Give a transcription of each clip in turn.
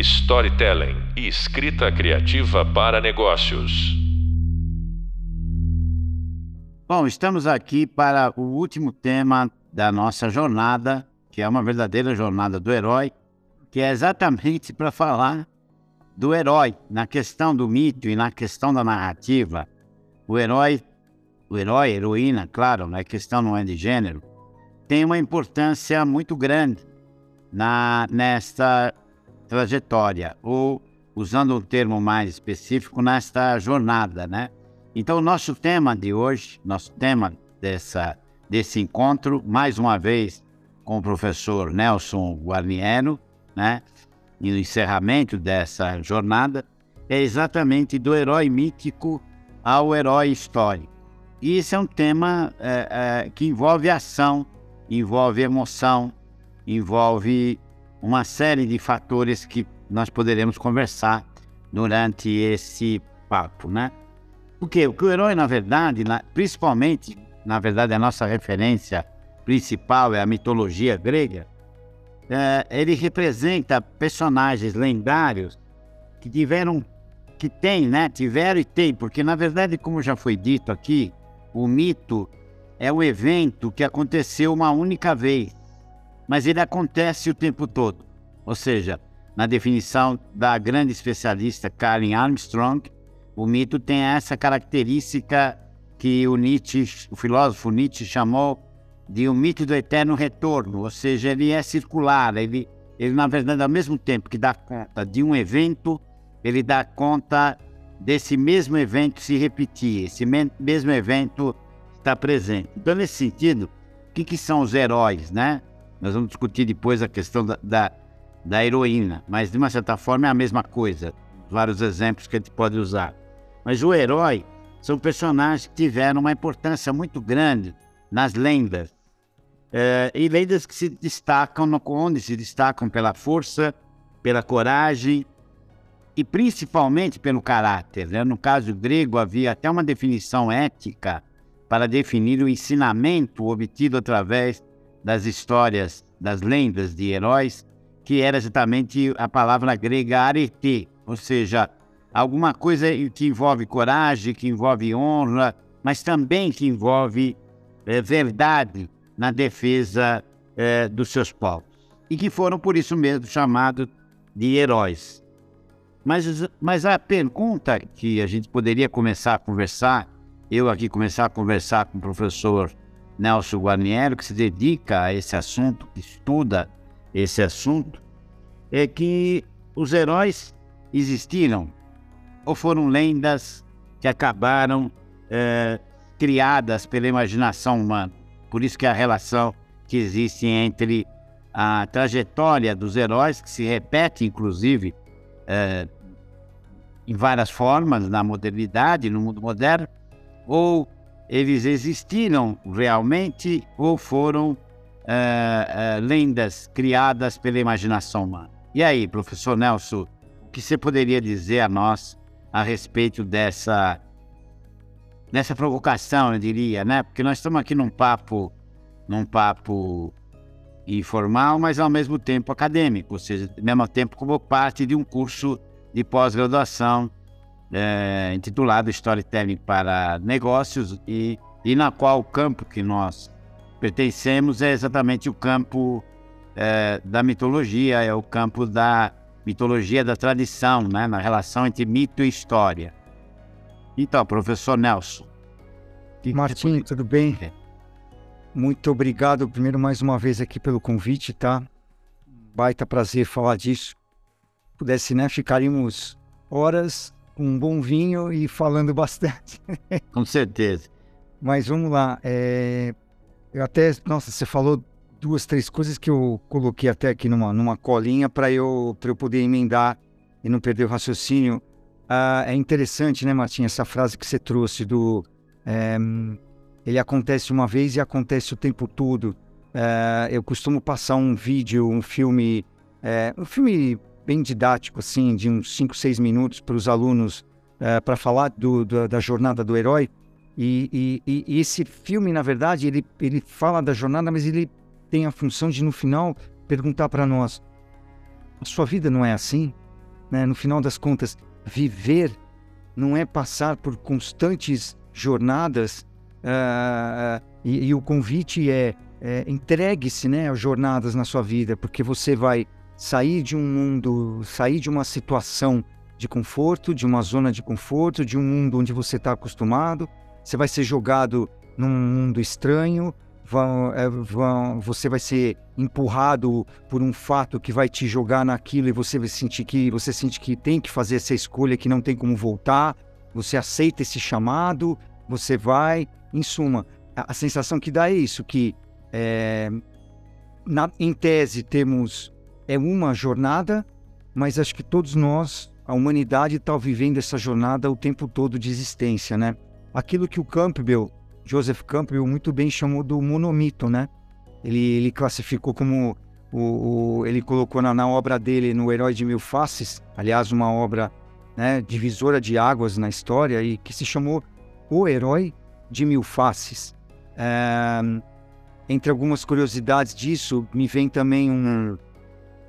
storytelling e escrita criativa para negócios. Bom, estamos aqui para o último tema da nossa jornada, que é uma verdadeira jornada do herói, que é exatamente para falar do herói na questão do mito e na questão da narrativa. O herói, o herói, heroína, claro, a questão não é de gênero, tem uma importância muito grande na nesta trajetória, ou, usando um termo mais específico, nesta jornada, né? Então, o nosso tema de hoje, nosso tema dessa, desse encontro, mais uma vez com o professor Nelson Guarniero, né? E encerramento dessa jornada, é exatamente do herói mítico ao herói histórico. E esse é um tema é, é, que envolve ação, envolve emoção, envolve uma série de fatores que nós poderemos conversar durante esse papo, né? Porque o herói, na verdade, principalmente, na verdade, a nossa referência principal é a mitologia grega, é, ele representa personagens lendários que tiveram, que tem, né? Tiveram e tem, porque na verdade, como já foi dito aqui, o mito é um evento que aconteceu uma única vez mas ele acontece o tempo todo. Ou seja, na definição da grande especialista Karen Armstrong, o mito tem essa característica que o Nietzsche, o filósofo Nietzsche chamou de um mito do eterno retorno, ou seja, ele é circular, ele, ele na verdade ao mesmo tempo que dá conta de um evento, ele dá conta desse mesmo evento se repetir, esse mesmo evento está presente. Então, nesse sentido, o que, que são os heróis, né? Nós vamos discutir depois a questão da, da, da heroína, mas de uma certa forma é a mesma coisa. Vários exemplos que a gente pode usar. Mas o herói são personagens que tiveram uma importância muito grande nas lendas. É, e lendas que se destacam, no, onde se destacam pela força, pela coragem e principalmente pelo caráter. Né? No caso grego, havia até uma definição ética para definir o ensinamento obtido através das histórias, das lendas de heróis, que era exatamente a palavra grega arete, ou seja, alguma coisa que envolve coragem, que envolve honra, mas também que envolve é, verdade na defesa é, dos seus povos. E que foram, por isso mesmo, chamados de heróis. Mas, mas a pergunta que a gente poderia começar a conversar, eu aqui começar a conversar com o professor Nelson Guarniero, que se dedica a esse assunto, que estuda esse assunto, é que os heróis existiram ou foram lendas que acabaram é, criadas pela imaginação humana. Por isso que a relação que existe entre a trajetória dos heróis, que se repete, inclusive, é, em várias formas na modernidade, no mundo moderno, ou eles existiram realmente ou foram é, é, lendas criadas pela imaginação humana? E aí, professor Nelson, o que você poderia dizer a nós a respeito dessa dessa provocação, eu diria, né? Porque nós estamos aqui num papo, num papo informal, mas ao mesmo tempo acadêmico, ou seja, ao mesmo tempo como parte de um curso de pós-graduação é, intitulado Storytelling para Negócios e, e na qual o campo que nós pertencemos é exatamente o campo é, da mitologia, é o campo da mitologia da tradição, né, na relação entre mito e história. Então, professor Nelson. Martim, tudo bem? É. Muito obrigado, primeiro, mais uma vez aqui pelo convite, tá? Baita prazer falar disso. Pudesse, né, ficaríamos horas com um bom vinho e falando bastante. com certeza. Mas vamos lá. É... Eu até, nossa, você falou duas, três coisas que eu coloquei até aqui numa, numa colinha para eu, eu poder emendar e não perder o raciocínio. Ah, é interessante, né, Martim, essa frase que você trouxe do é, ele acontece uma vez e acontece o tempo todo. É, eu costumo passar um vídeo, um filme, é, um filme bem didático, assim, de uns 5, 6 minutos para os alunos uh, para falar do, do, da jornada do herói. E, e, e, esse filme, na verdade, ele, ele fala da jornada, mas ele tem a função de, no final, perguntar para nós: a sua vida não é assim? né? No final das contas, viver não é passar por constantes jornadas uh, e, e, o convite é, é entregue-se né, às jornadas na sua vida, porque você vai sair de um mundo, sair de uma situação de conforto, de uma zona de conforto, de um mundo onde você está acostumado, você vai ser jogado num mundo estranho, vão, é, vão, você vai ser empurrado por um fato que vai te jogar naquilo e você vai sentir que você sente que tem que fazer essa escolha, que não tem como voltar. Você aceita esse chamado, você vai. Em suma, a, a sensação que dá é isso, que é, na, em tese temos é uma jornada, mas acho que todos nós, a humanidade está vivendo essa jornada o tempo todo de existência, né? Aquilo que o Campbell Joseph Campbell muito bem chamou do monomito, né? Ele, ele classificou como o, o, ele colocou na, na, obra dele no Herói de Mil Faces, aliás, uma obra né, divisora de águas na história e que se chamou O Herói de Mil Faces. É, entre algumas curiosidades disso, me vem também um,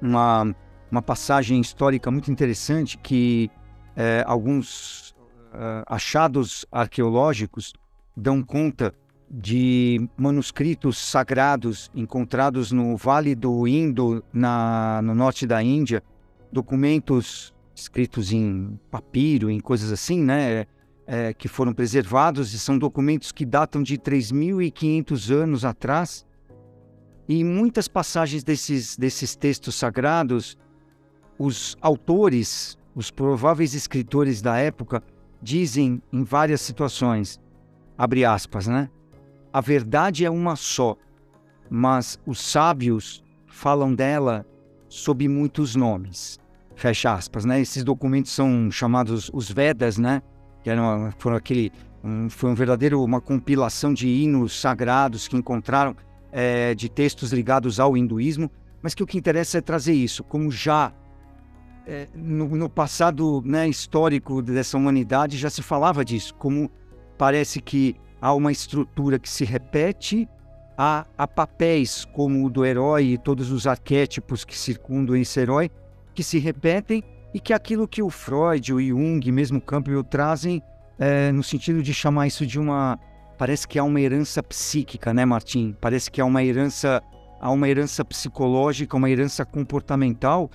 uma, uma passagem histórica muito interessante que é, alguns uh, achados arqueológicos dão conta de manuscritos sagrados encontrados no Vale do Indo, na, no norte da Índia, documentos escritos em papiro, em coisas assim, né? É, que foram preservados e são documentos que datam de 3.500 anos atrás. E muitas passagens desses, desses textos sagrados, os autores, os prováveis escritores da época, dizem em várias situações abre aspas, né? A verdade é uma só, mas os sábios falam dela sob muitos nomes. Fecha aspas, né? Esses documentos são chamados os Vedas, né? Que eram, foram aquele, um, foi um verdadeiro uma compilação de hinos sagrados que encontraram é, de textos ligados ao hinduísmo, mas que o que interessa é trazer isso, como já é, no, no, passado né, histórico dessa humanidade já se falava disso, como parece que há uma estrutura que se repete, há, há papéis como o do herói e todos os arquétipos que circundam esse herói que se repetem e que aquilo que o Freud, o Jung, mesmo Campbell trazem é, no sentido de chamar isso de uma parece que há uma herança psíquica, né, Martim? Parece que há uma herança há uma herança psicológica, uma herança comportamental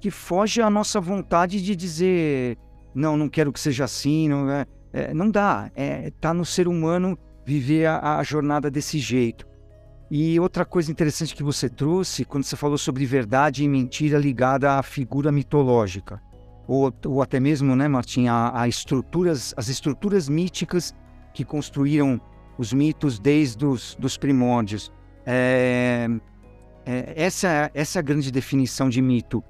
que foge à nossa vontade de dizer não, não quero que seja assim, não é é, não dá. É, tá no ser humano viver a, a, jornada desse jeito. E outra coisa interessante que você trouxe, quando você falou sobre verdade e mentira ligada à figura mitológica, ou, ou até mesmo, né, Martim, a, a, estruturas, as estruturas míticas que construíram os mitos desde os dos primórdios. É, é, essa, essa é grande definição de mito.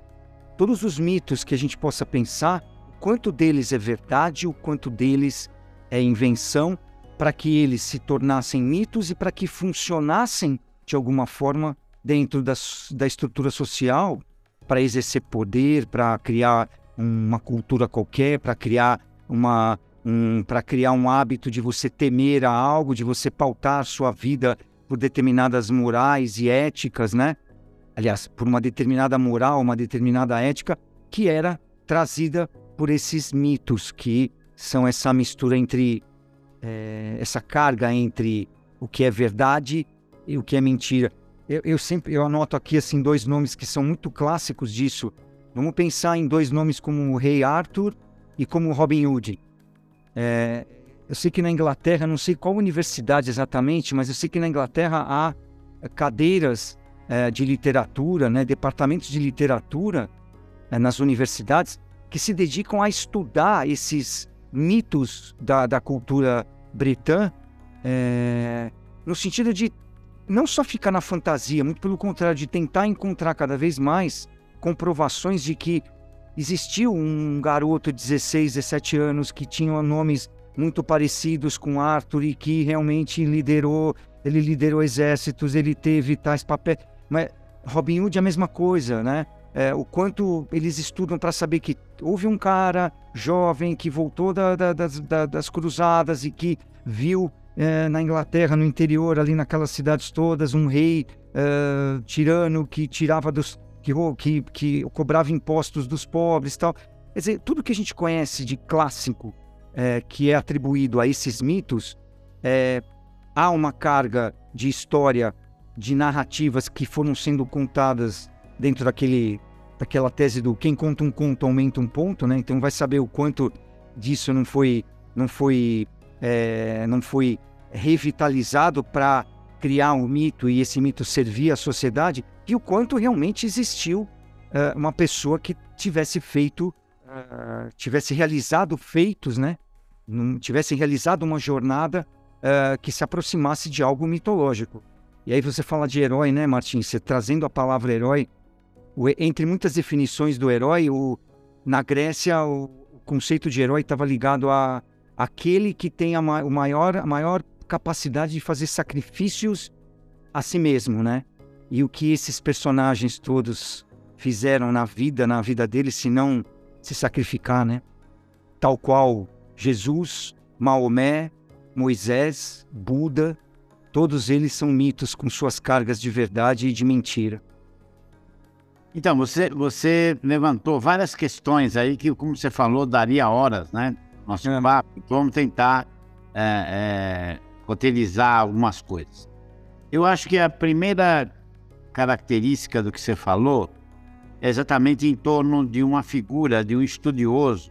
Todos os mitos que a gente possa pensar quanto deles é verdade, o quanto deles é invenção, para que eles se tornassem mitos e para que funcionassem de alguma forma dentro das, da estrutura social, para exercer poder, para criar uma cultura qualquer, para criar uma um, para criar um hábito de você temer a algo, de você pautar sua vida por determinadas morais e éticas, né? Aliás, por uma determinada moral, uma determinada ética que era trazida por esses mitos que são essa mistura entre é, essa carga entre o que é verdade e o que é mentira. Eu, eu, sempre eu anoto aqui assim dois nomes que são muito clássicos disso. Vamos pensar em dois nomes como o Rei Arthur e como Robin Hood. É, eu sei que na Inglaterra, não sei qual universidade exatamente, mas eu sei que na Inglaterra há cadeiras é, de literatura, né, departamentos de literatura é, nas universidades que se dedicam a estudar esses mitos da, da cultura britã, é, no sentido de não só ficar na fantasia, muito pelo contrário, de tentar encontrar cada vez mais comprovações de que existiu um garoto de 16, 17 anos que tinha nomes muito parecidos com Arthur e que realmente liderou, ele liderou exércitos, ele teve tais papéis. Mas Robin Hood é a mesma coisa, né? é, o quanto eles estudam para saber que houve um cara jovem que voltou da, da, das, da, das, cruzadas e que viu é, na Inglaterra, no interior, ali naquelas cidades todas, um rei é, tirano que tirava dos. Que, que, que cobrava impostos dos pobres tal. Quer dizer, tudo que a gente conhece de clássico é, que é atribuído a esses mitos, é, há uma carga de história, de narrativas que foram sendo contadas dentro daquele, daquela tese do quem conta um conto aumenta um ponto, né? Então vai saber o quanto disso não foi, não foi, é, não foi revitalizado para criar um mito e esse mito servir à sociedade e o quanto realmente existiu uh, uma pessoa que tivesse feito, uh, tivesse realizado feitos, né? tivesse realizado uma jornada uh, que se aproximasse de algo mitológico. E aí você fala de herói, né, Martins? Você trazendo a palavra herói, o, entre muitas definições do herói, o, na Grécia o, o conceito de herói estava ligado a aquele que tem a, ma, o maior, a maior capacidade de fazer sacrifícios a si mesmo, né? E o que esses personagens todos fizeram na vida, na vida deles, se não se sacrificar, né? Tal qual Jesus, Maomé, Moisés, Buda, todos eles são mitos com suas cargas de verdade e de mentira. Então, você, você levantou várias questões aí que, como você falou, daria horas, né? Nosso é. papo. Vamos tentar é, é, roteirizar algumas coisas. Eu acho que a primeira característica do que você falou é exatamente em torno de uma figura, de um estudioso,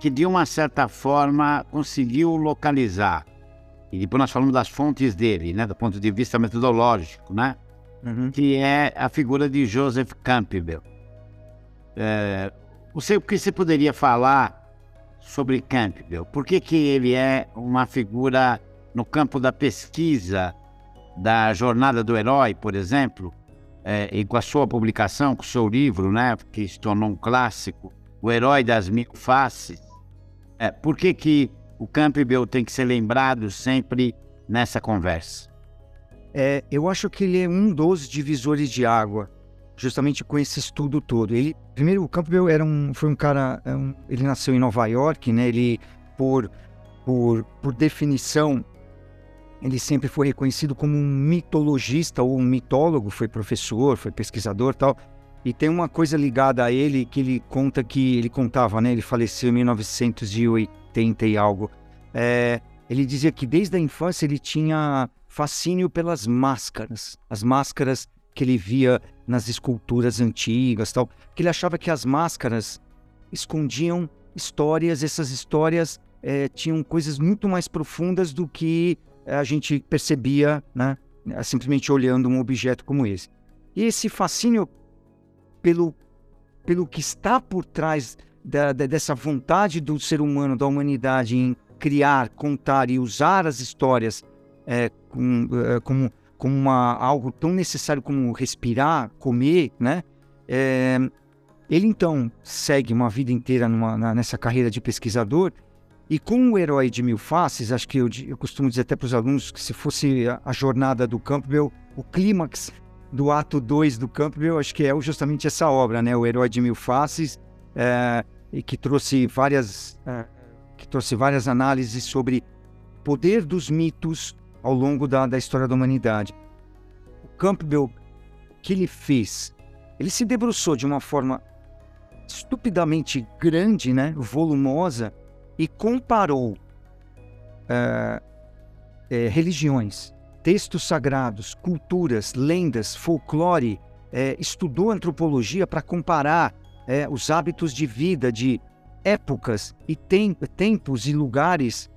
que de uma certa forma conseguiu localizar. E depois nós falamos das fontes dele, né, do ponto de vista metodológico, né, uhum. que é a figura de Joseph Campbell. É, você, o que você poderia falar sobre Campbell? Por que, que ele é uma figura no campo da pesquisa da jornada do herói, por exemplo, é, e com a sua publicação, com o seu livro, né, que se tornou um clássico, O Herói das Mil Faces, é, por que, que o Campbell tem que ser lembrado sempre nessa conversa? É, eu acho que ele é um dos divisores de água, justamente com esse estudo todo. Ele, primeiro, o Campbell era um, foi um cara, é um, ele nasceu em Nova York, né? Ele, por, por, por definição, ele sempre foi reconhecido como um mitologista ou um mitólogo, foi professor, foi pesquisador tal. E tem uma coisa ligada a ele que ele conta que ele contava, né? Ele faleceu em 1980 e algo. É, ele dizia que desde a infância ele tinha fascínio pelas máscaras, as máscaras que ele via nas esculturas antigas, tal. Que ele achava que as máscaras escondiam histórias, essas histórias é, tinham coisas muito mais profundas do que a gente percebia, né, simplesmente olhando um objeto como esse. E esse fascínio pelo, pelo que está por trás da, da, dessa vontade do ser humano, da humanidade em criar, contar e usar as histórias é, com, é, como, como uma, algo tão necessário como respirar, comer, né? É, ele então segue uma vida inteira numa, na, nessa carreira de pesquisador e com o herói de mil faces, acho que eu, eu costumo dizer até para os alunos que se fosse a, a, jornada do Campbell, o clímax do ato 2 do Campbell, acho que é justamente essa obra, né? O herói de mil faces, é, e que trouxe várias, é, que trouxe várias análises sobre o poder dos mitos ao longo da, da história da humanidade. O Campbell, o que ele fez? Ele se debruçou de uma forma estupidamente grande, né? Volumosa, e comparou é, é, religiões, textos sagrados, culturas, lendas, folclore, é, estudou antropologia para comparar os hábitos de vida de épocas e tem, tempos e lugares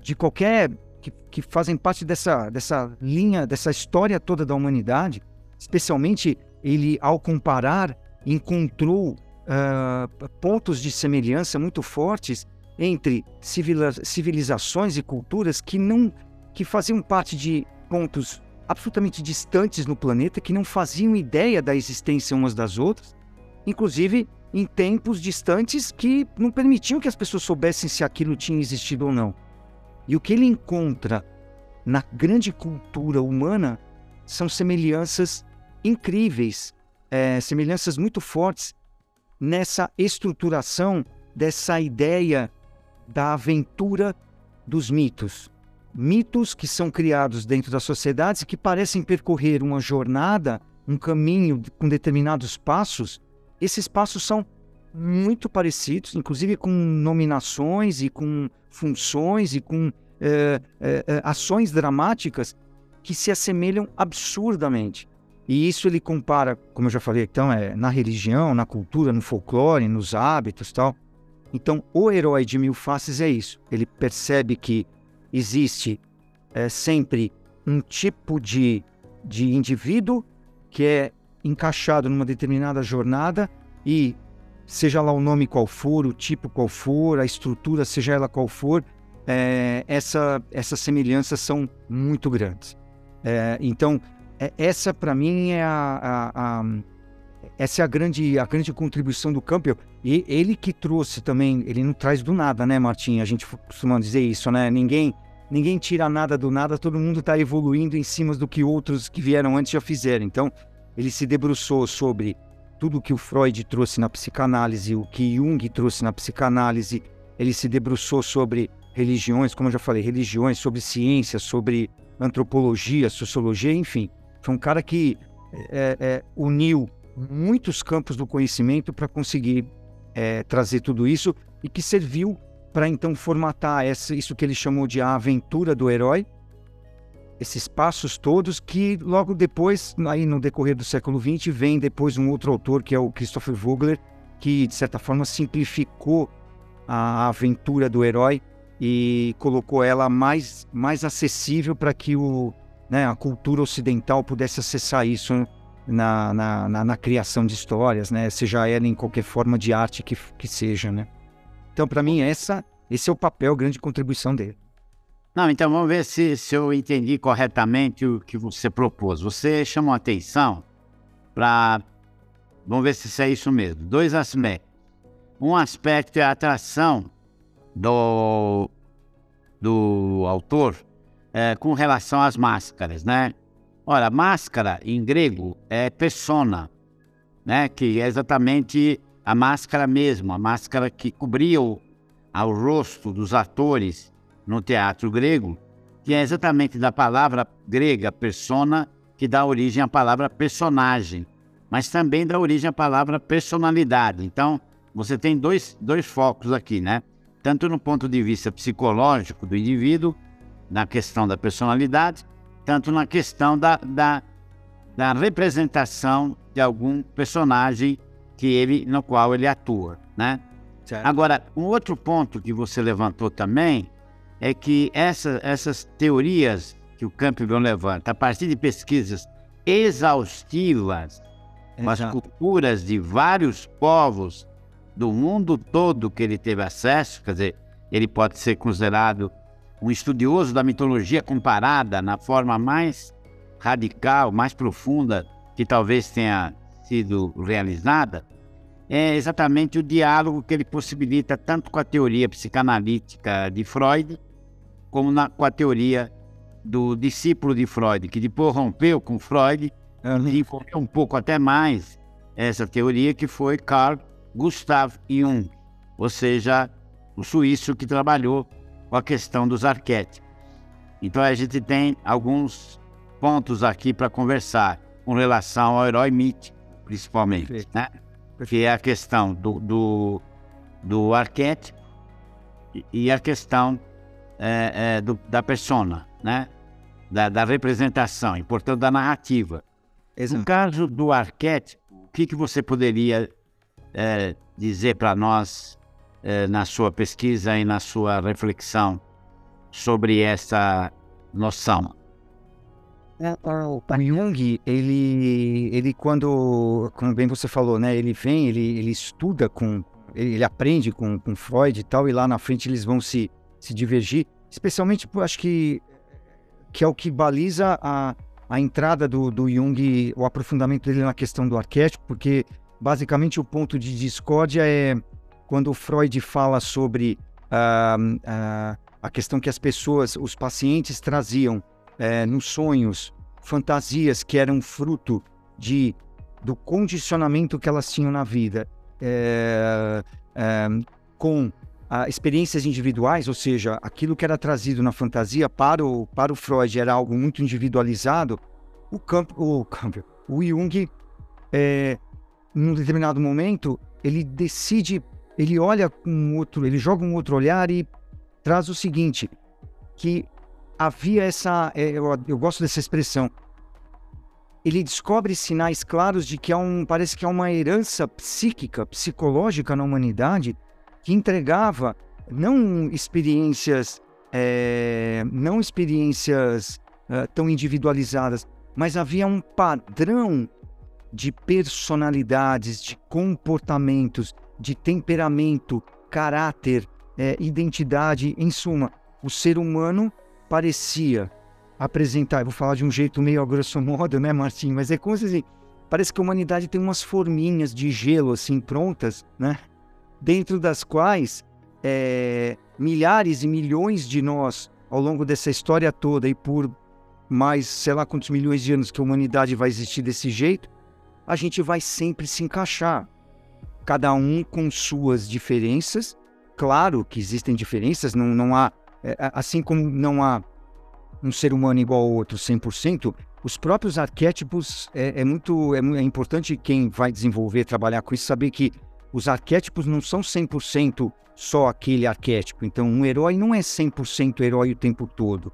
de qualquer que, que, fazem parte dessa, dessa linha, dessa história toda da humanidade. Especialmente ele, ao comparar, encontrou uh, pontos de semelhança muito fortes entre civilizações e culturas que não que faziam parte de pontos absolutamente distantes no planeta, que não faziam ideia da existência umas das outras, inclusive em tempos distantes que não permitiam que as pessoas soubessem se aquilo tinha existido ou não. E o que ele encontra na grande cultura humana são semelhanças incríveis, é, semelhanças muito fortes nessa estruturação dessa ideia da aventura dos mitos. Mitos que são criados dentro das sociedades e que parecem percorrer uma jornada, um caminho com determinados passos esses passos são muito parecidos, inclusive com nominações e com funções e com é, é, ações dramáticas que se assemelham absurdamente. E isso ele compara, como eu já falei, então é na religião, na cultura, no folclore, nos hábitos, tal. Então, o herói de mil faces é isso. Ele percebe que existe é, sempre um tipo de, de indivíduo que é encaixado numa determinada jornada e seja lá o nome qual for, o tipo qual for, a estrutura, seja ela qual for, é, essa, essas semelhanças são muito grandes. É, então, essa para mim é a, a, a, essa é a grande, a grande contribuição do Campbell. E ele que trouxe também, ele não traz do nada, né, Martim? A gente costuma dizer isso, né? Ninguém, ninguém tira nada do nada, todo mundo está evoluindo em cima do que outros que vieram antes já fizeram. Então, ele se debruçou sobre tudo que o Freud trouxe na psicanálise, o que Jung trouxe na psicanálise. Ele se debruçou sobre religiões, como eu já falei, religiões, sobre ciência, sobre antropologia, sociologia, enfim. Foi um cara que é, é, uniu muitos campos do conhecimento para conseguir é, trazer tudo isso e que serviu para então formatar essa, isso que ele chamou de a aventura do herói, esses passos todos que logo depois, aí no decorrer do século XX, vem depois um outro autor que é o Christopher Vogler, que de certa forma simplificou a aventura do herói e colocou ela mais, mais acessível para que o, né, a cultura ocidental pudesse acessar isso na, na, na, na, criação de histórias, né, seja ela em qualquer forma de arte que, que seja. Né. Então, para mim, essa, esse é o papel, grande contribuição dele. Não, então vamos ver se, se eu entendi corretamente o que você propôs. Você chamou atenção para. Vamos ver se é isso mesmo. Dois aspectos. Um aspecto é a atração do, do autor é, com relação às máscaras, né? Ora, máscara em grego é persona, né? Que é exatamente a máscara mesmo, a máscara que cobria o, ao rosto dos atores no teatro grego, que é exatamente da palavra grega persona, que dá origem à palavra personagem, mas também dá origem à palavra personalidade. Então, você tem dois, dois focos aqui, né? Tanto no ponto de vista psicológico do indivíduo, na questão da personalidade, tanto na questão da, da, da representação de algum personagem que ele, no qual ele atua, né? Certo. Agora, um outro ponto que você levantou também é que essa, essas teorias que o Campbell levanta, a partir de pesquisas exaustivas com as culturas de vários povos do mundo todo que ele teve acesso, quer dizer, ele pode ser considerado um estudioso da mitologia comparada na forma mais radical, mais profunda que talvez tenha sido realizada, é exatamente o diálogo que ele possibilita tanto com a teoria psicanalítica de Freud, como na, com a teoria do discípulo de Freud, que depois rompeu com Freud e desenvolveu um pouco até mais essa teoria, que foi Carl Gustav Jung, ou seja, o suíço que trabalhou com a questão dos arquétipos. Então a gente tem alguns pontos aqui para conversar com relação ao herói mítico, principalmente, Perfeito. né? Que é a questão do, do, do arquétipo e a questão é, é, do, da persona, né? Da, da, representação e, portanto, da narrativa. Exato. No caso do arquétipo, o que, que você poderia é, dizer para nós é, na sua pesquisa e na sua reflexão sobre essa noção? É, o Jung, ele, ele quando, como bem você falou, né, ele vem, ele, ele estuda com, ele, ele aprende com, com Freud e tal, e lá na frente eles vão se se divergir, especialmente acho que que é o que baliza a, a entrada do, do Jung, o aprofundamento dele na questão do arquétipo, porque basicamente o ponto de discórdia é quando Freud fala sobre uh, uh, a questão que as pessoas, os pacientes traziam uh, nos sonhos fantasias que eram fruto de do condicionamento que elas tinham na vida eh, eh, com experiências individuais, ou seja, aquilo que era trazido na fantasia para o, para o Freud era algo muito individualizado, o Camp, o, Campbell, o Jung é, num determinado momento, ele decide, ele olha com outro, ele joga um outro olhar e traz o seguinte, que havia essa, é, eu, eu gosto dessa expressão, ele descobre sinais claros de que há um, parece que há uma herança psíquica, psicológica na humanidade que entregava não experiências, é, não experiências uh, tão individualizadas, mas havia um padrão de personalidades, de comportamentos, de temperamento, caráter, é, identidade, em suma, o ser humano parecia apresentar, vou falar de um jeito meio a grosso modo, né, Martim? Mas é como se assim, parece que a humanidade tem umas forminhas de gelo assim prontas, né? Dentro das quais é, milhares e milhões de nós, ao longo dessa história toda e por mais sei lá quantos milhões de anos que a humanidade vai existir desse jeito, a gente vai sempre se encaixar. Cada um com suas diferenças. Claro que existem diferenças, não, não há. É, assim como não há um ser humano igual ao outro 100%, os próprios arquétipos é, é muito é, é, importante quem vai desenvolver, trabalhar com isso, saber que os arquétipos não são 100% só aquele arquétipo. Então, um herói não é 100% herói o tempo todo.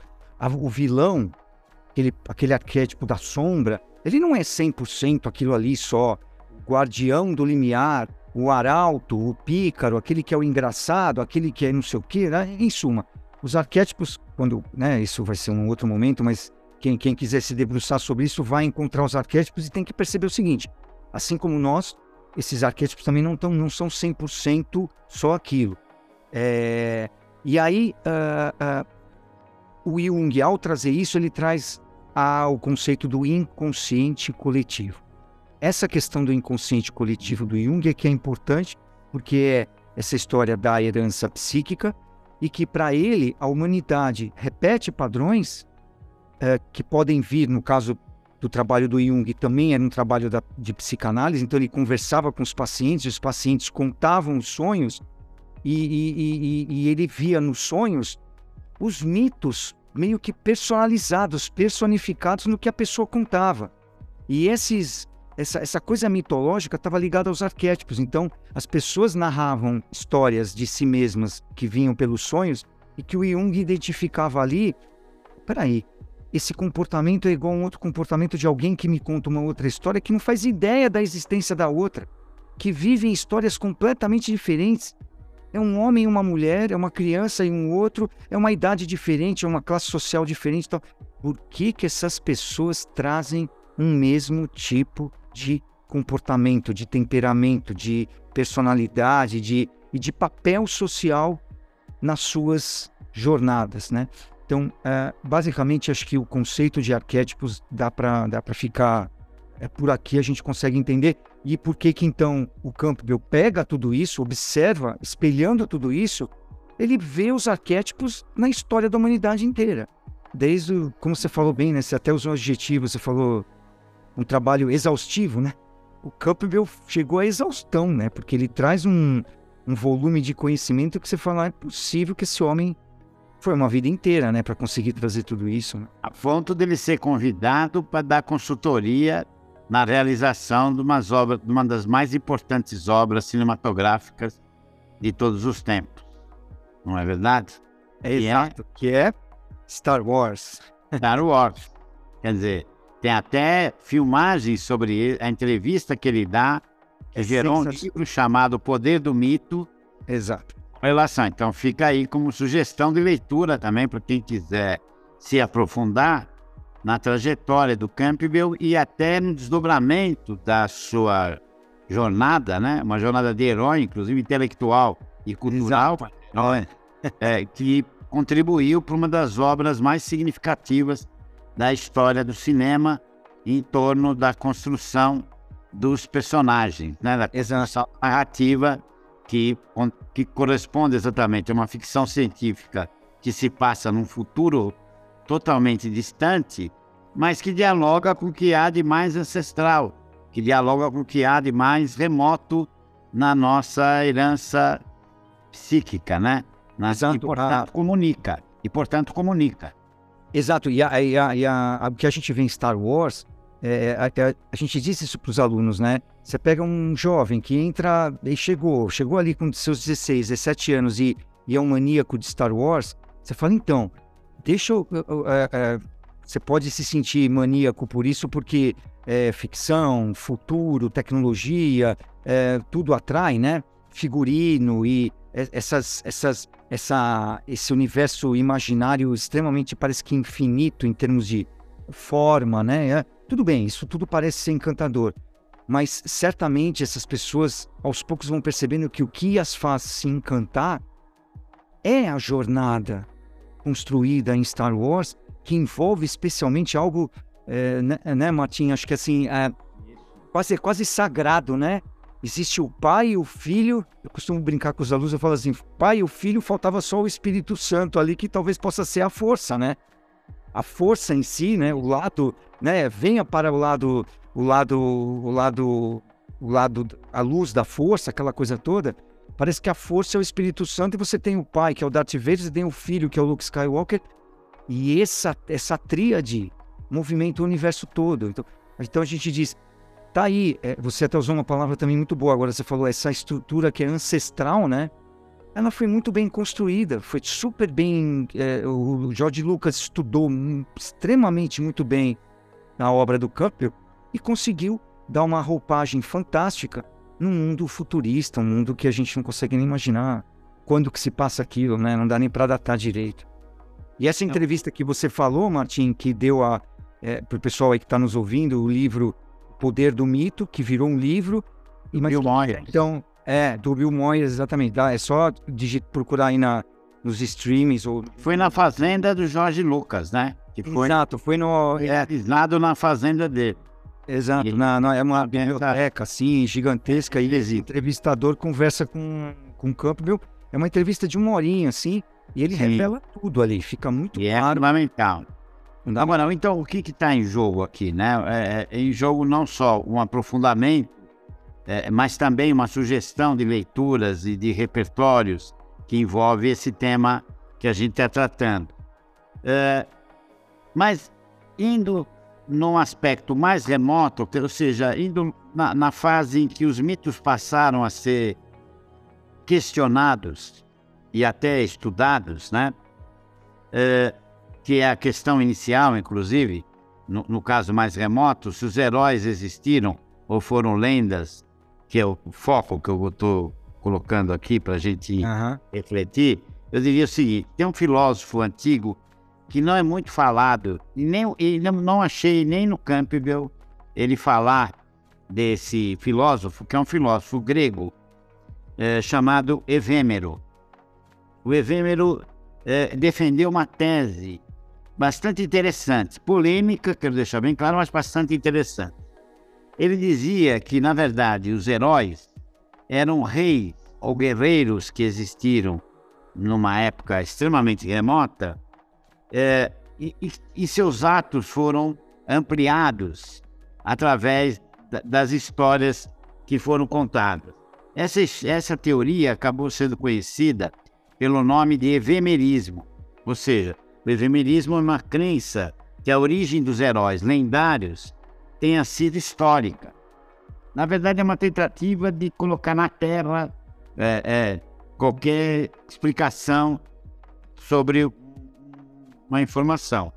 O vilão, aquele, aquele arquétipo da sombra, ele não é 100% aquilo ali só. O guardião do limiar, o arauto, o pícaro, aquele que é o engraçado, aquele que é não sei o quê. Né? Em suma, os arquétipos, quando, né, isso vai ser um outro momento, mas quem, quem quiser se debruçar sobre isso vai encontrar os arquétipos e tem que perceber o seguinte: assim como nós, esses arquétipos também não, tão, não são 100% só aquilo. É, e aí, uh, uh, o Jung, ao trazer isso, ele traz ao conceito do inconsciente coletivo. Essa questão do inconsciente coletivo do Jung é que é importante, porque é essa história da herança psíquica e que para ele a humanidade repete padrões é, que podem vir, no caso do trabalho do Jung, também era um trabalho da, de psicanálise, então ele conversava com os pacientes, os pacientes contavam os sonhos e, e, e, e ele via nos sonhos os mitos meio que personalizados, personificados no que a pessoa contava. E esses, essa, essa coisa mitológica estava ligada aos arquétipos. Então, as pessoas narravam histórias de si mesmas que vinham pelos sonhos e que o Jung identificava ali. Peraí, esse comportamento é igual a um outro comportamento de alguém que me conta uma outra história que não faz ideia da existência da outra, que vivem histórias completamente diferentes é um homem e uma mulher, é uma criança e um outro, é uma idade diferente, é uma classe social diferente. Então, por que, que essas pessoas trazem um mesmo tipo de comportamento, de temperamento, de personalidade de, e de papel social nas suas jornadas, né? Então, é, basicamente, acho que o conceito de arquétipos dá para dá ficar é, por aqui, a gente consegue entender. E por que que então o Campbell pega tudo isso, observa, espelhando tudo isso, ele vê os arquétipos na história da humanidade inteira. Desde, como você falou bem, né? Você até usou adjetivos, você falou um trabalho exaustivo, né? O Campbell chegou à exaustão, né? Porque ele traz um, um volume de conhecimento que você fala, ah, é possível que esse homem foi uma vida inteira, né, para conseguir trazer tudo isso. Né? A ponto dele ser convidado para dar consultoria na realização de, umas obras, de uma das mais importantes obras cinematográficas de todos os tempos. Não é verdade? É exato. Que é Star Wars. Star Wars. Quer dizer, tem até filmagens sobre a entrevista que ele dá, que é gerou um livro chamado Poder do Mito. Exato. Relação. Então fica aí como sugestão de leitura também para quem quiser se aprofundar na trajetória do Campbell e até no desdobramento da sua jornada, né? Uma jornada de herói, inclusive intelectual e cultural, é, que contribuiu para uma das obras mais significativas da história do cinema em torno da construção dos personagens, né? Da construção narrativa que, que corresponde exatamente a uma ficção científica que se passa num futuro totalmente distante, mas que dialoga com o que há de mais ancestral, que dialoga com o que há de mais remoto na nossa herança psíquica, né? Na, Exato. E, portanto, comunica. E, portanto, comunica. Exato. E, a, e, a, e a, o que a gente vê em Star Wars é, a, gente disse isso para os alunos, né? Você pega um jovem que entra e chegou, chegou ali com seus 16, 17 anos e, e é um maníaco de Star Wars, você fala, então, deixa eu. É, é, você pode se sentir maníaco por isso, porque é, ficção, futuro, tecnologia, é, tudo atrai, né? Figurino e essas, essas, essa, esse universo imaginário extremamente parece que infinito em termos de forma, né? É, tudo bem, isso tudo parece ser encantador, mas certamente essas pessoas aos poucos vão percebendo que o que as faz se encantar é a jornada construída em Star Wars, que envolve especialmente algo, é, né, né? Acho que assim, é, quase, quase sagrado, né? Existe o pai e o filho. Eu costumo brincar com os alunos, eu falo assim: pai e o filho, faltava só o Espírito Santo ali, que talvez possa ser a força, né? A força em si, né? O lado né? Venha para o lado, o lado, o lado, o lado, a luz da força, aquela coisa toda. Parece que a força é o Espírito Santo e você tem o pai, que é o Darth Vader, e tem o filho, que é o Luke Skywalker. E essa, essa tríade movimenta o universo todo. Então, então a gente diz, tá aí, é, você até usou uma palavra também muito boa, agora você falou essa estrutura que é ancestral, né? Ela foi muito bem construída, foi super bem. É, o George Lucas estudou extremamente muito bem na obra do Campbell e conseguiu dar uma roupagem fantástica num mundo futurista, um mundo que a gente não consegue nem imaginar quando que se passa aquilo, né? Não dá nem para datar direito. E essa entrevista que você falou, Martim, que deu a é, para o pessoal aí que está nos ouvindo, o livro Poder do Mito, que virou um livro. E, Bill Moyers. Então, é, do Bill Moyers, exatamente. Dá, é só digit, procurar aí na, nos streams. Ou... Foi na fazenda do Jorge Lucas, né? Que foi, Exato, foi no. É, realizado na fazenda dele. Exato, ele, na, na, é uma biblioteca assim, gigantesca. E o entrevistador conversa com, com o Campbell. É uma entrevista de uma horinha, assim, e ele Sim. revela tudo ali, fica muito e é claro. É fundamental. Agora, então, o que está em jogo aqui? Né? É, é, em jogo não só um aprofundamento, é, mas também uma sugestão de leituras e de repertórios que envolve esse tema que a gente está tratando. É, mas indo num aspecto mais remoto, ou seja, indo na, na fase em que os mitos passaram a ser questionados e até estudados, né? É, que é a questão inicial, inclusive, no, no, caso mais remoto, se os heróis existiram ou foram lendas, que é o foco que eu estou colocando aqui para a gente uhum. refletir, eu diria o seguinte: tem um filósofo antigo que não é muito falado, e, nem, e não, achei nem no Campbell ele falar desse filósofo, que é um filósofo grego, é, chamado Evêmero. O Evêmero é, defendeu uma tese bastante interessante, polêmica, quero deixar bem claro, mas bastante interessante. Ele dizia que, na verdade, os heróis eram reis ou guerreiros que existiram numa época extremamente remota é, e, e, seus atos foram ampliados através das histórias que foram contadas. Essa, essa teoria acabou sendo conhecida pelo nome de evemerismo, ou seja, o evemerismo é uma crença que a origem dos heróis lendários tenha sido histórica. Na verdade, é uma tentativa de colocar na Terra é, é, qualquer explicação sobre uma informação.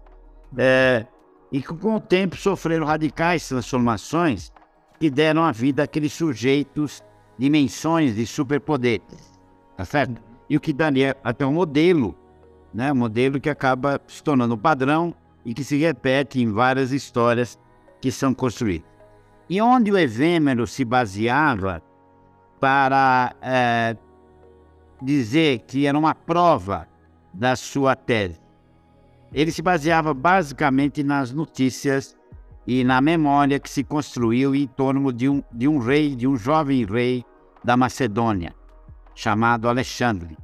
É, e que com o tempo sofreram radicais transformações que deram a vida àqueles sujeitos dimensões de superpoderes, tá certo? E o que daria até um modelo, né? Um modelo que acaba se tornando padrão e que se repete em várias histórias que são construídas. E onde o Evêmero se baseava para é, dizer que era uma prova da sua tese ele se baseava basicamente nas notícias e na memória que se construiu em torno de um, de um rei, de um jovem rei da Macedônia, chamado Alexandre.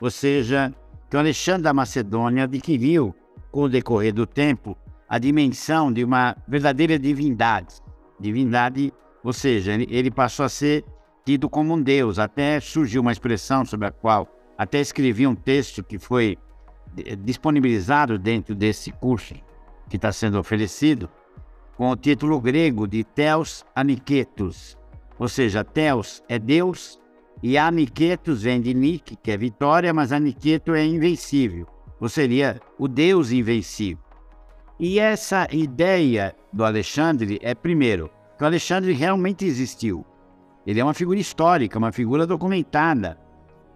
Ou seja, que Alexandre da Macedônia adquiriu, com o decorrer do tempo, a dimensão de uma verdadeira divindade. Divindade, ou seja, ele, passou a ser tido como um deus. Até surgiu uma expressão sobre a qual até escrevi um texto que foi disponibilizado dentro desse curso que está sendo oferecido, com o título grego de Theos Aniquetos, ou seja, Theos é Deus e Aniquetos vem de Nik, que é vitória, mas Aniqueto é invencível, ou seria o Deus invencível. E essa ideia do Alexandre é, primeiro, que o Alexandre realmente existiu. Ele é uma figura histórica, uma figura documentada.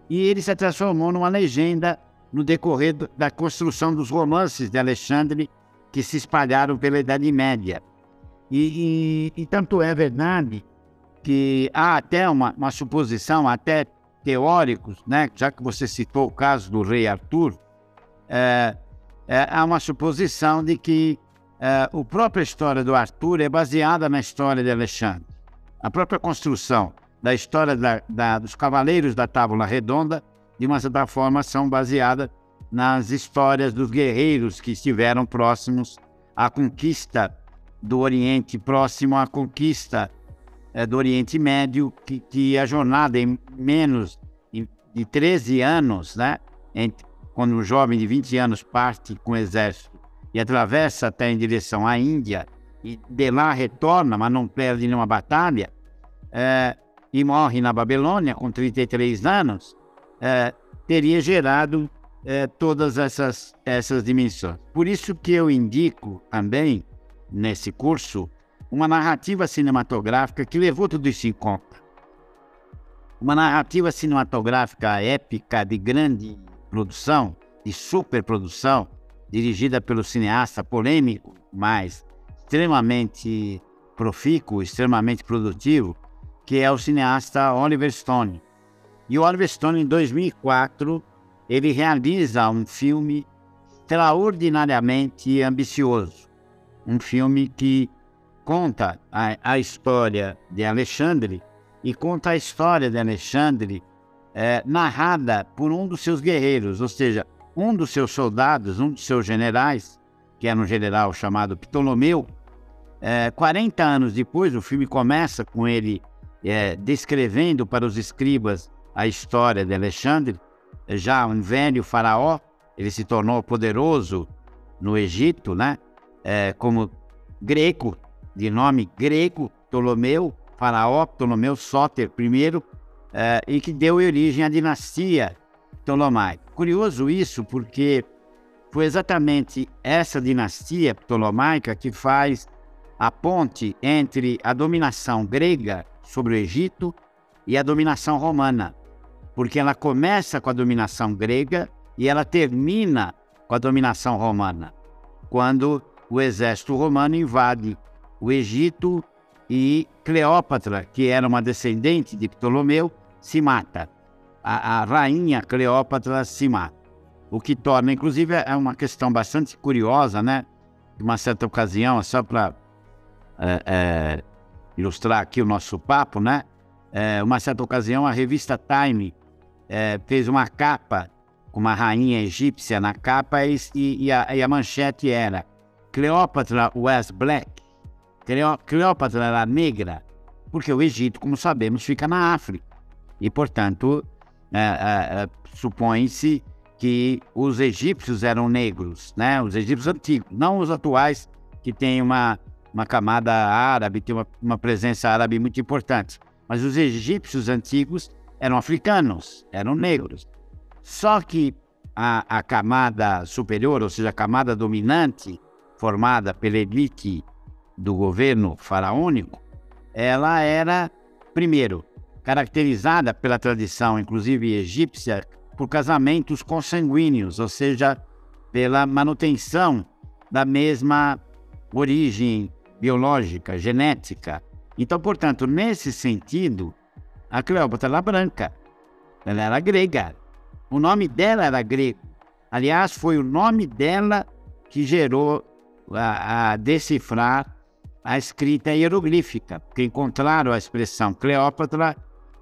E ele se transformou numa legenda no decorrer da construção dos romances de Alexandre que se espalharam pela Idade Média. E, e, e tanto é verdade que há até uma, uma, suposição, até teóricos, né, já que você citou o caso do rei Arthur, é, é, há uma suposição de que é, a própria história do Arthur é baseada na história de Alexandre. A própria construção da história da, da, dos cavaleiros da Tábula Redonda, de uma certa forma, são baseadas nas histórias dos guerreiros que estiveram próximos à conquista do Oriente Próximo, à conquista é, do Oriente Médio, que, que a jornada em menos de 13 anos, né, entre, quando um jovem de 20 anos parte com o exército e atravessa até em direção à Índia, e de lá retorna, mas não perde nenhuma batalha, é, e morre na Babilônia com 33 anos, é, teria gerado é, todas essas, essas dimensões. Por isso que eu indico também, nesse curso, uma narrativa cinematográfica que levou tudo isso em conta. Uma narrativa cinematográfica épica de grande produção, de superprodução, dirigida pelo cineasta polêmico, mas extremamente profícuo, extremamente produtivo, que é o cineasta Oliver Stone. E o Oliver Stone, em 2004, ele realiza um filme extraordinariamente ambicioso. Um filme que conta a, a história de Alexandre e conta a história de Alexandre é, narrada por um dos seus guerreiros, ou seja, um dos seus soldados, um dos seus generais, que era um general chamado Ptolomeu. É, 40 anos depois, o filme começa com ele é, descrevendo para os escribas a história de Alexandre, já um velho faraó, ele se tornou poderoso no Egito, né? É, como greco, de nome grego, Ptolomeu, faraó Ptolomeu Sóter I, é, e que deu origem à dinastia Ptolomaica. Curioso isso, porque foi exatamente essa dinastia ptolomaica que faz a ponte entre a dominação grega sobre o Egito e a dominação romana, porque ela começa com a dominação grega e ela termina com a dominação romana, quando o exército romano invade o Egito e Cleópatra, que era uma descendente de Ptolomeu, se mata. A, a rainha Cleópatra se mata. O que torna, inclusive, é uma questão bastante curiosa, né? De uma certa ocasião, só para é, é, ilustrar aqui o nosso papo, né? É, uma certa ocasião, a revista Time é, fez uma capa com uma rainha egípcia na capa e, e, a, e a manchete era Cleópatra was black Cleópatra era negra, porque o Egito, como sabemos, fica na África. E, portanto, é, é, é, supõe-se que os egípcios eram negros, né? os egípcios antigos, não os atuais, que têm uma, uma camada árabe, tem uma, uma presença árabe muito importante. Mas os egípcios antigos eram africanos, eram negros. Só que a, a camada superior, ou seja, a camada dominante, formada pela elite do governo faraônico, ela era, primeiro, caracterizada pela tradição, inclusive egípcia, por casamentos consanguíneos, ou seja, pela manutenção da mesma origem biológica, genética. Então, portanto, nesse sentido, a Cleópatra era branca, ela era grega. O nome dela era grego. Aliás, foi o nome dela que gerou a, a decifrar a escrita hieroglífica, que encontraram a expressão Cleópatra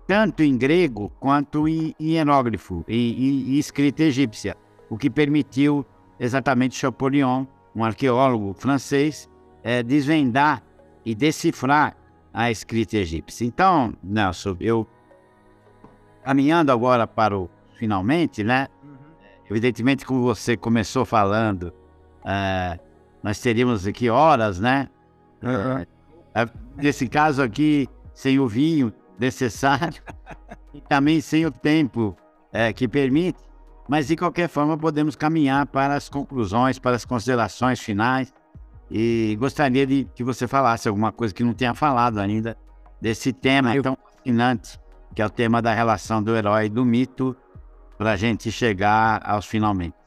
tanto em grego quanto em hieróglifo e, escrita egípcia, o que permitiu exatamente Champollion, um arqueólogo francês, é, desvendar e decifrar a escrita egípcia. Então, Nelson, eu caminhando agora para o finalmente, né? Uhum. Evidentemente, como você começou falando, é, nós teríamos aqui horas, né? É, nesse caso aqui, sem o vinho necessário e também sem o tempo é, que permite, mas de qualquer forma podemos caminhar para as conclusões, para as considerações finais. E gostaria de que você falasse alguma coisa que não tenha falado ainda desse tema Eu... tão fascinante, que é o tema da relação do herói e do mito, para a gente chegar aos finalmente.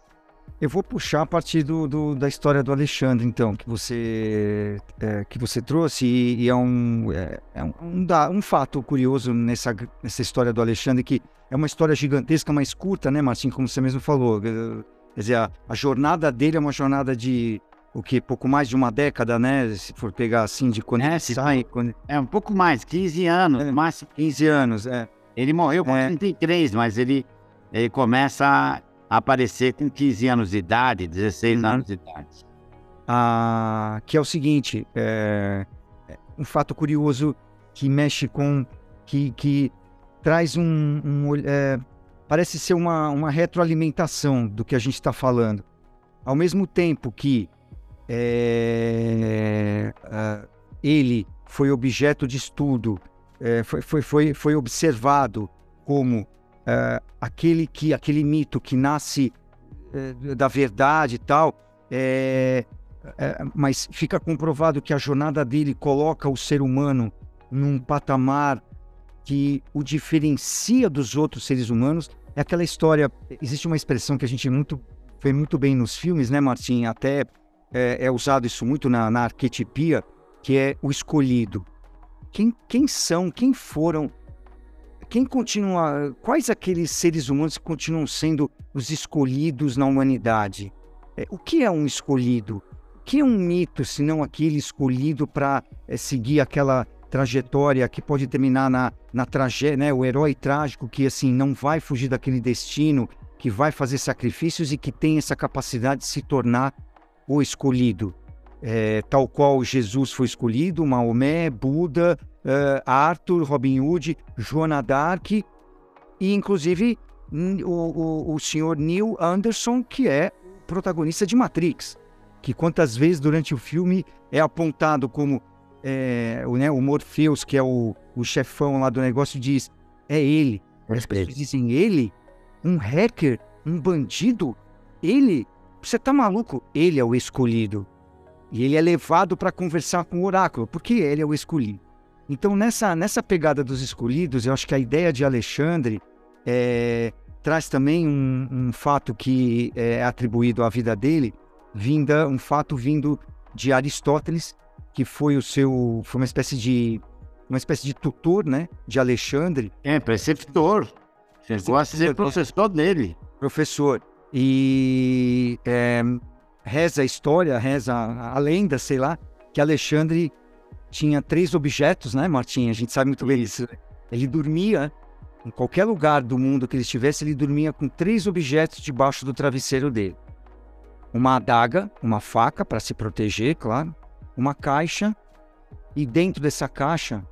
Eu vou puxar a partir do, do, da história do Alexandre, então, que você, é, que você trouxe, e, e é, um, é, é um, um, um, fato curioso nessa, nessa história do Alexandre, que é uma história gigantesca, mas curta, né, Martim, como você mesmo falou. Quer dizer, a, a jornada dele é uma jornada de, o que, pouco mais de uma década, né, se for pegar assim, de quando é, sai... Quando... É, um pouco mais, 15 anos, é, máximo. 15 anos, é. Ele morreu com é. 33, mas ele, ele começa aparecer com 15 anos de idade, 16 uhum. anos de idade. Ah, que é o seguinte, é, é, um fato curioso que mexe com, que, que traz um, um é, parece ser uma, uma retroalimentação do que a gente está falando. Ao mesmo tempo que é, ele foi objeto de estudo, é, foi, foi, foi, foi observado como uh, aquele que aquele mito que nasce uh, da verdade e tal, é, é, mas fica comprovado que a jornada dele coloca o ser humano num patamar que o diferencia dos outros seres humanos. É aquela história. Existe uma expressão que a gente muito vê muito bem nos filmes, né, Martim? Até é, é usado isso muito na, na arquetipia, que é o escolhido. Quem, quem são, quem foram quem continua, quais aqueles seres humanos que continuam sendo os escolhidos na humanidade? É, o que é um escolhido? O que é um mito, se não aquele escolhido para é, seguir aquela trajetória que pode terminar na, na tragédia, né? O herói trágico que assim não vai fugir daquele destino, que vai fazer sacrifícios e que tem essa capacidade de se tornar o escolhido. É, tal qual Jesus foi escolhido, Maomé, Buda, uh, Arthur, Robin Hood, Joana Dark e inclusive o, o, o senhor Neil Anderson, que é protagonista de Matrix, que quantas vezes durante o filme é apontado como é, o, né, o Morpheus, que é o, o chefão lá do negócio, diz, é ele. As pessoas dizem, ele? Um hacker? Um bandido? Ele? Você tá maluco? Ele é o escolhido. E ele é levado para conversar com o oráculo, porque ele é o escolhido. Então, nessa, nessa pegada dos escolhidos, eu acho que a ideia de Alexandre é, traz também um, um, fato que é atribuído à vida dele, vinda, um fato vindo de Aristóteles, que foi o seu, foi uma espécie de uma espécie de tutor, né, de Alexandre. É, preceptor. Chegou a ser professor dele. Professor. E é, reza a história, reza a, a lenda, sei lá, que Alexandre tinha três objetos, né, Martim? A gente sabe muito bem isso. Ele dormia em qualquer lugar do mundo que ele estivesse, ele dormia com três objetos debaixo do travesseiro dele: uma adaga, uma faca para se proteger, claro, uma caixa e dentro dessa caixa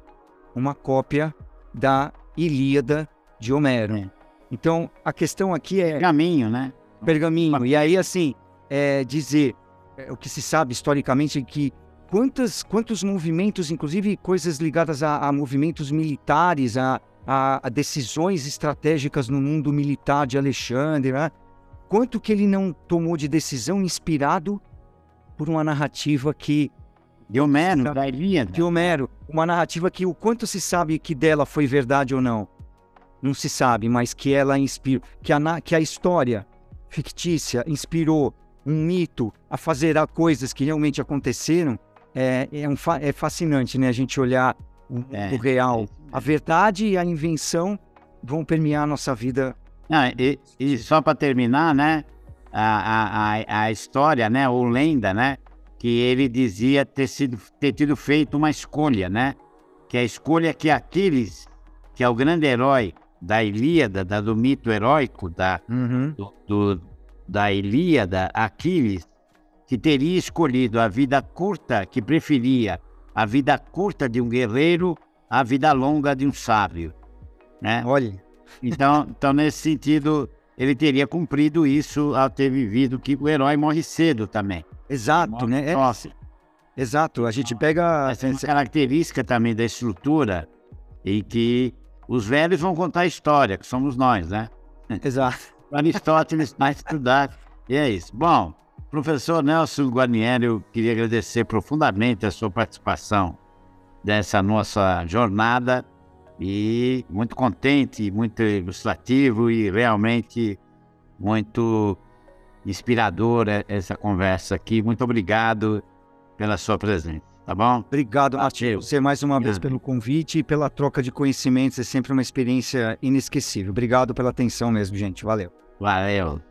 uma cópia da Ilíada de Homero. É. Então a questão aqui é pergaminho, né? Pergaminho. E aí assim é dizer é, o que se sabe historicamente é que quantas, quantos movimentos, inclusive coisas ligadas a, a movimentos militares, a, a, a, decisões estratégicas no mundo militar de Alexandre, né? quanto que ele não tomou de decisão inspirado por uma narrativa que de Homero, da Ilíada. De Homero, uma narrativa que o quanto se sabe que dela foi verdade ou não, não se sabe, mas que ela inspirou, que a, que a história fictícia inspirou um mito a fazer coisas que realmente aconteceram, é, é, um, é fascinante, né? A gente olhar o, é, o real. A verdade e a invenção vão permear a nossa vida. Não, e, e só para terminar, né? A, a, a história, né? Ou lenda, né? Que ele dizia ter, sido, ter tido feito uma escolha, né? Que a escolha que Aquiles, que é o grande herói da Ilíada, da, do mito heróico da, uhum. do, do, da Ilíada, Aquiles, que teria escolhido a vida curta, que preferia a vida curta de um guerreiro à vida longa de um sábio. Né? Olha. Então, então, nesse sentido, ele teria cumprido isso ao ter vivido que o herói morre cedo também. Exato, né? É, Exato, a gente pega. Essa é uma característica também da estrutura em que os velhos vão contar a história, que somos nós, né? Exato. Aristóteles vai estudar. E é isso. Bom, professor Nelson Guarnieri, eu queria agradecer profundamente a sua participação dessa nossa jornada e muito contente, muito ilustrativo e realmente muito inspiradora essa conversa aqui. Muito obrigado pela sua presença, tá bom? Obrigado, Martinho, você mais uma vez pelo convite e pela troca de conhecimentos. É sempre uma experiência inesquecível. Obrigado pela atenção mesmo, gente. Valeu. Valeu.